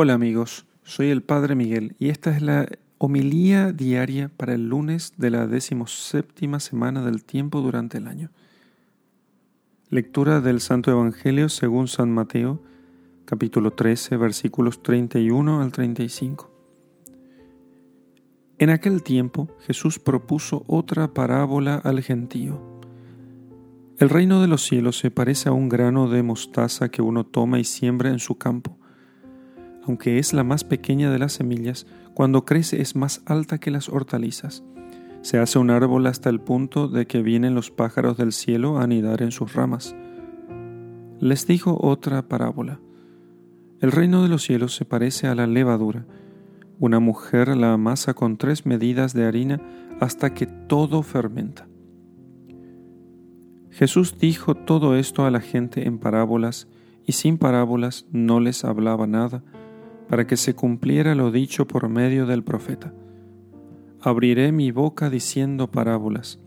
Hola amigos, soy el Padre Miguel y esta es la homilía diaria para el lunes de la decimoséptima semana del tiempo durante el año. Lectura del Santo Evangelio según San Mateo, capítulo 13, versículos 31 al 35. En aquel tiempo Jesús propuso otra parábola al gentío. El reino de los cielos se parece a un grano de mostaza que uno toma y siembra en su campo aunque es la más pequeña de las semillas, cuando crece es más alta que las hortalizas. Se hace un árbol hasta el punto de que vienen los pájaros del cielo a anidar en sus ramas. Les dijo otra parábola. El reino de los cielos se parece a la levadura. Una mujer la amasa con tres medidas de harina hasta que todo fermenta. Jesús dijo todo esto a la gente en parábolas, y sin parábolas no les hablaba nada, para que se cumpliera lo dicho por medio del profeta. Abriré mi boca diciendo parábolas,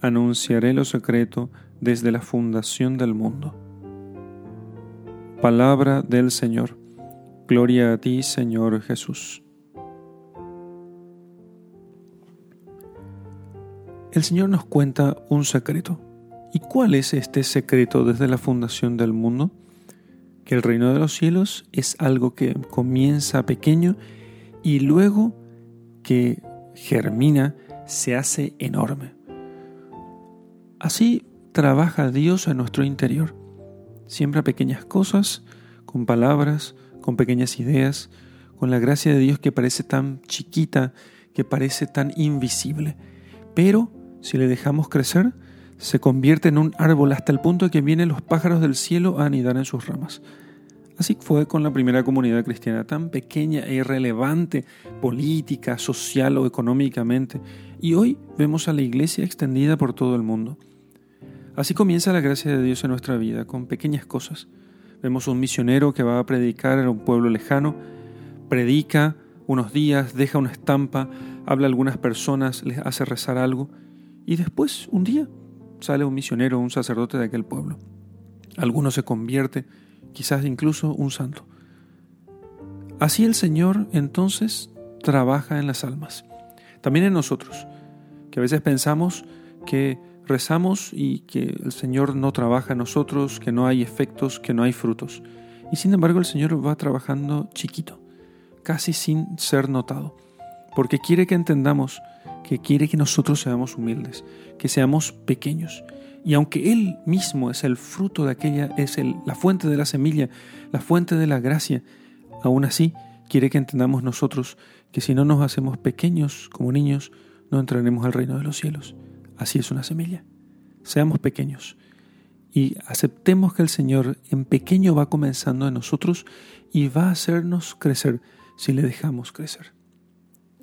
anunciaré lo secreto desde la fundación del mundo. Palabra del Señor. Gloria a ti, Señor Jesús. El Señor nos cuenta un secreto. ¿Y cuál es este secreto desde la fundación del mundo? El reino de los cielos es algo que comienza pequeño y luego que germina se hace enorme. Así trabaja Dios en nuestro interior. Siembra pequeñas cosas, con palabras, con pequeñas ideas, con la gracia de Dios que parece tan chiquita, que parece tan invisible. Pero si le dejamos crecer, se convierte en un árbol hasta el punto que vienen los pájaros del cielo a anidar en sus ramas. Así fue con la primera comunidad cristiana, tan pequeña e irrelevante política, social o económicamente, y hoy vemos a la iglesia extendida por todo el mundo. Así comienza la gracia de Dios en nuestra vida, con pequeñas cosas. Vemos un misionero que va a predicar en un pueblo lejano, predica unos días, deja una estampa, habla a algunas personas, les hace rezar algo, y después, un día, sale un misionero, un sacerdote de aquel pueblo. Alguno se convierte, quizás incluso un santo. Así el Señor entonces trabaja en las almas, también en nosotros, que a veces pensamos que rezamos y que el Señor no trabaja en nosotros, que no hay efectos, que no hay frutos. Y sin embargo el Señor va trabajando chiquito, casi sin ser notado, porque quiere que entendamos que quiere que nosotros seamos humildes, que seamos pequeños. Y aunque Él mismo es el fruto de aquella, es la fuente de la semilla, la fuente de la gracia, aún así quiere que entendamos nosotros que si no nos hacemos pequeños como niños, no entraremos al reino de los cielos. Así es una semilla. Seamos pequeños y aceptemos que el Señor en pequeño va comenzando en nosotros y va a hacernos crecer si le dejamos crecer.